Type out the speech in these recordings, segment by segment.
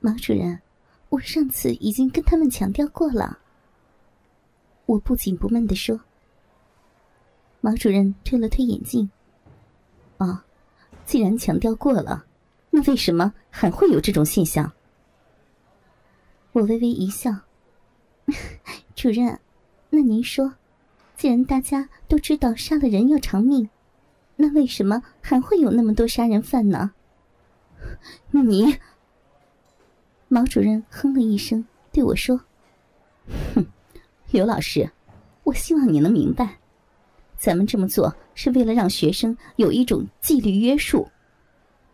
毛主任，我上次已经跟他们强调过了。我不紧不慢地说。毛主任推了推眼镜。哦，既然强调过了，那为什么还会有这种现象？我微微一笑。主任，那您说，既然大家都知道杀了人要偿命，那为什么还会有那么多杀人犯呢？你，毛主任哼了一声，对我说：“哼，刘老师，我希望你能明白，咱们这么做是为了让学生有一种纪律约束。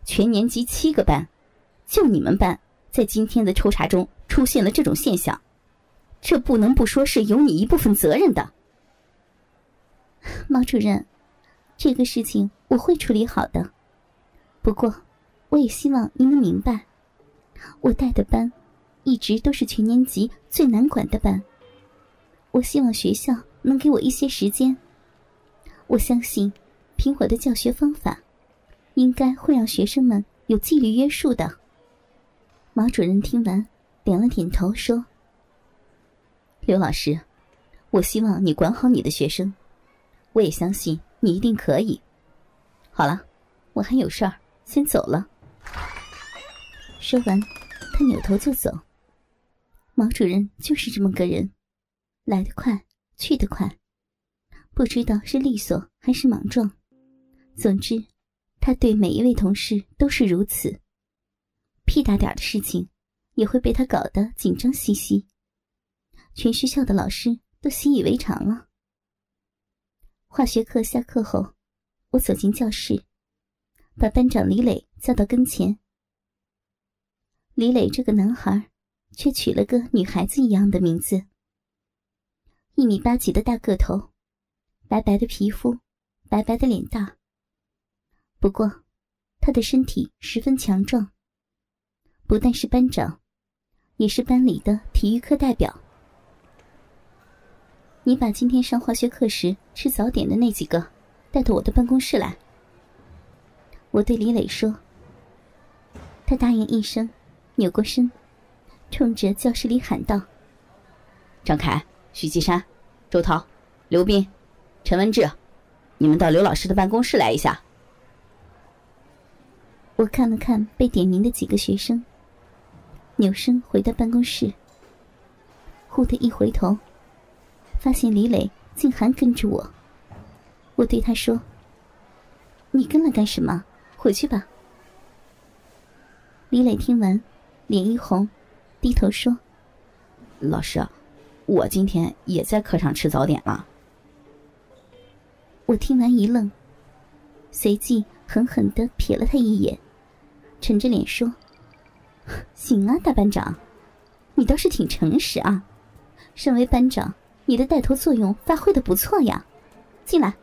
全年级七个班，就你们班，在今天的抽查中出现了这种现象，这不能不说是有你一部分责任的。”毛主任，这个事情我会处理好的，不过。我也希望您能明白，我带的班一直都是全年级最难管的班。我希望学校能给我一些时间。我相信，凭我的教学方法，应该会让学生们有纪律约束的。毛主任听完，点了点头，说：“刘老师，我希望你管好你的学生，我也相信你一定可以。好了，我还有事儿，先走了。”说完，他扭头就走。毛主任就是这么个人，来得快，去得快，不知道是利索还是莽撞。总之，他对每一位同事都是如此。屁大点的事情，也会被他搞得紧张兮兮。全学校的老师都习以为常了。化学课下课后，我走进教室，把班长李磊叫到跟前。李磊这个男孩，却取了个女孩子一样的名字。一米八几的大个头，白白的皮肤，白白的脸蛋。不过，他的身体十分强壮。不但是班长，也是班里的体育课代表。你把今天上化学课时吃早点的那几个带到我的办公室来。我对李磊说。他答应一声。扭过身，冲着教室里喊道：“张凯、徐继山、周涛、刘斌、陈文志，你们到刘老师的办公室来一下。”我看了看被点名的几个学生，扭身回到办公室。忽的一回头，发现李磊竟还跟着我。我对他说：“你跟了干什么？回去吧。”李磊听完。脸一红，低头说：“老师，我今天也在课上吃早点了。”我听完一愣，随即狠狠的瞥了他一眼，沉着脸说：“行啊，大班长，你倒是挺诚实啊。身为班长，你的带头作用发挥的不错呀。进来。”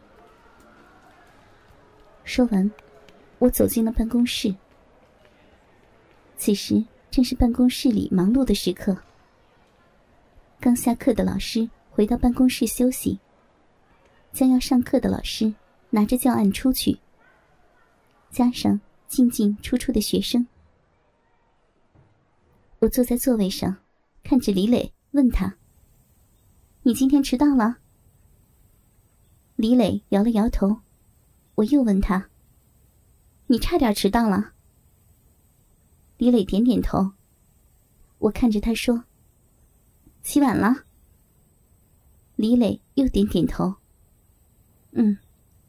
说完，我走进了办公室。此时。正是办公室里忙碌的时刻。刚下课的老师回到办公室休息，将要上课的老师拿着教案出去，加上进进出出的学生。我坐在座位上，看着李磊，问他：“你今天迟到了？”李磊摇了摇头。我又问他：“你差点迟到了。”李磊点点头。我看着他说：“起晚了。”李磊又点点头。嗯，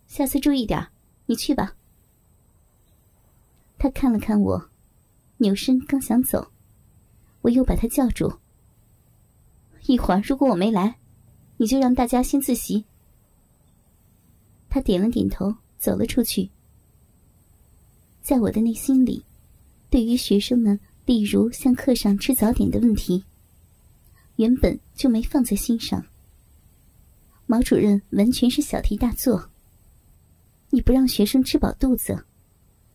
下次注意点。你去吧。他看了看我，扭身刚想走，我又把他叫住。一会儿如果我没来，你就让大家先自习。他点了点头，走了出去。在我的内心里。对于学生们，例如像课上吃早点的问题，原本就没放在心上。毛主任完全是小题大做。你不让学生吃饱肚子，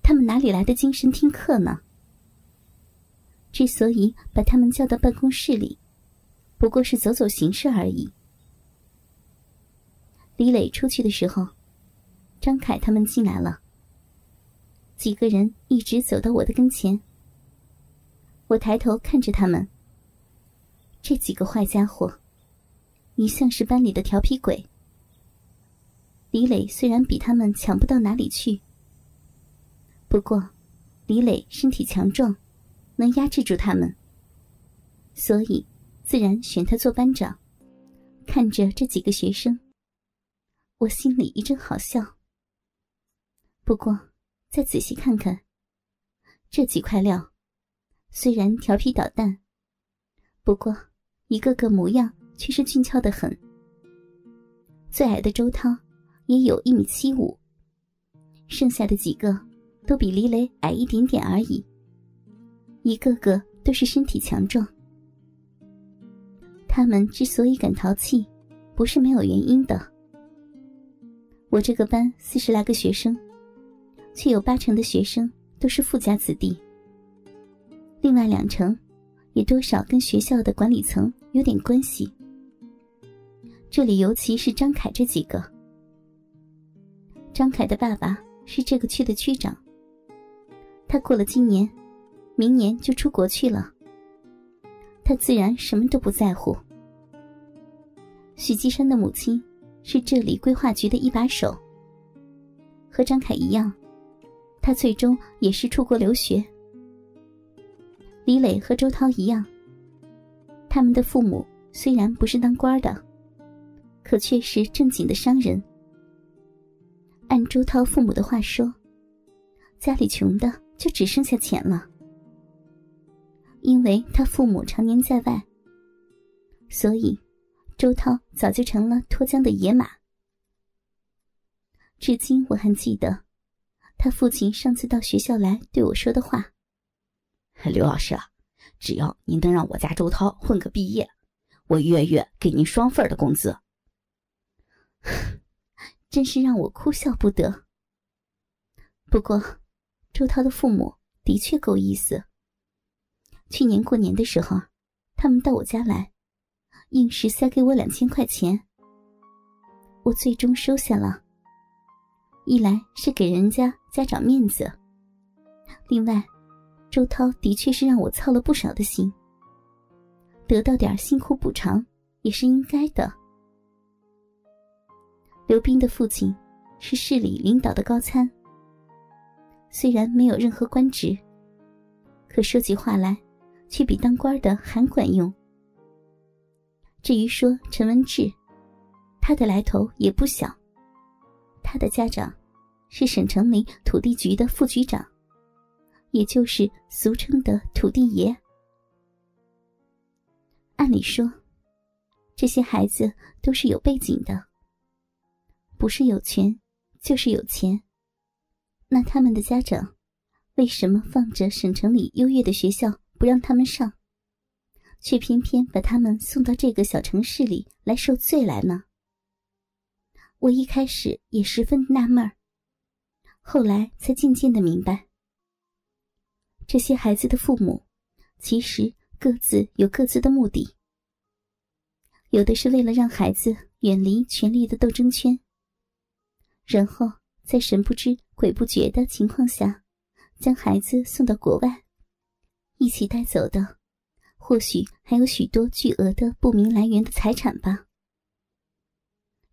他们哪里来的精神听课呢？之所以把他们叫到办公室里，不过是走走形式而已。李磊出去的时候，张凯他们进来了。几个人一直走到我的跟前。我抬头看着他们，这几个坏家伙，一向是班里的调皮鬼。李磊虽然比他们强不到哪里去，不过李磊身体强壮，能压制住他们，所以自然选他做班长。看着这几个学生，我心里一阵好笑。不过再仔细看看，这几块料虽然调皮捣蛋，不过一个个模样却是俊俏的很。最矮的周涛也有一米七五，剩下的几个都比李磊矮一点点而已，一个个都是身体强壮。他们之所以敢淘气，不是没有原因的。我这个班四十来个学生，却有八成的学生都是富家子弟，另外两成也多少跟学校的管理层有点关系。这里尤其是张凯这几个。张凯的爸爸是这个区的区长，他过了今年，明年就出国去了。他自然什么都不在乎。许继山的母亲是这里规划局的一把手，和张凯一样，他最终也是出国留学。李磊和周涛一样，他们的父母虽然不是当官的，可却是正经的商人。按周涛父母的话说，家里穷的就只剩下钱了。因为他父母常年在外，所以周涛早就成了脱缰的野马。至今我还记得，他父亲上次到学校来对我说的话：“刘老师啊，只要您能让我家周涛混个毕业，我月月给您双份的工资。”真是让我哭笑不得。不过，周涛的父母的确够意思。去年过年的时候，他们到我家来，硬是塞给我两千块钱。我最终收下了。一来是给人家家长面子，另外，周涛的确是让我操了不少的心。得到点辛苦补偿也是应该的。刘斌的父亲是市里领导的高参，虽然没有任何官职，可说起话来。却比当官的还管用。至于说陈文志，他的来头也不小。他的家长是省城里土地局的副局长，也就是俗称的土地爷。按理说，这些孩子都是有背景的，不是有权，就是有钱。那他们的家长为什么放着省城里优越的学校？不让他们上，却偏偏把他们送到这个小城市里来受罪来呢？我一开始也十分纳闷儿，后来才渐渐的明白，这些孩子的父母其实各自有各自的目的，有的是为了让孩子远离权力的斗争圈，然后在神不知鬼不觉的情况下，将孩子送到国外。一起带走的，或许还有许多巨额的不明来源的财产吧。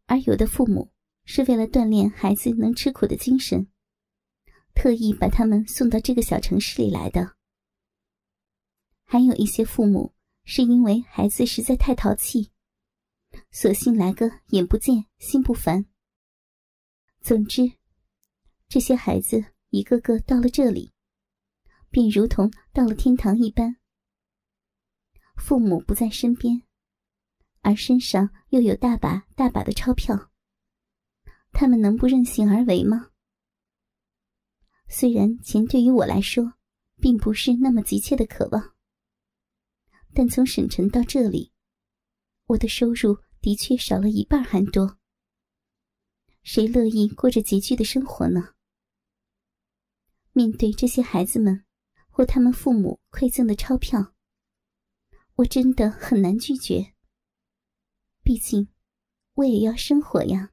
而有的父母是为了锻炼孩子能吃苦的精神，特意把他们送到这个小城市里来的。还有一些父母是因为孩子实在太淘气，索性来个眼不见心不烦。总之，这些孩子一个个到了这里。便如同到了天堂一般，父母不在身边，而身上又有大把大把的钞票，他们能不任性而为吗？虽然钱对于我来说，并不是那么急切的渴望，但从省城到这里，我的收入的确少了一半还多。谁乐意过着拮据的生活呢？面对这些孩子们。或他们父母馈赠的钞票，我真的很难拒绝。毕竟，我也要生活呀。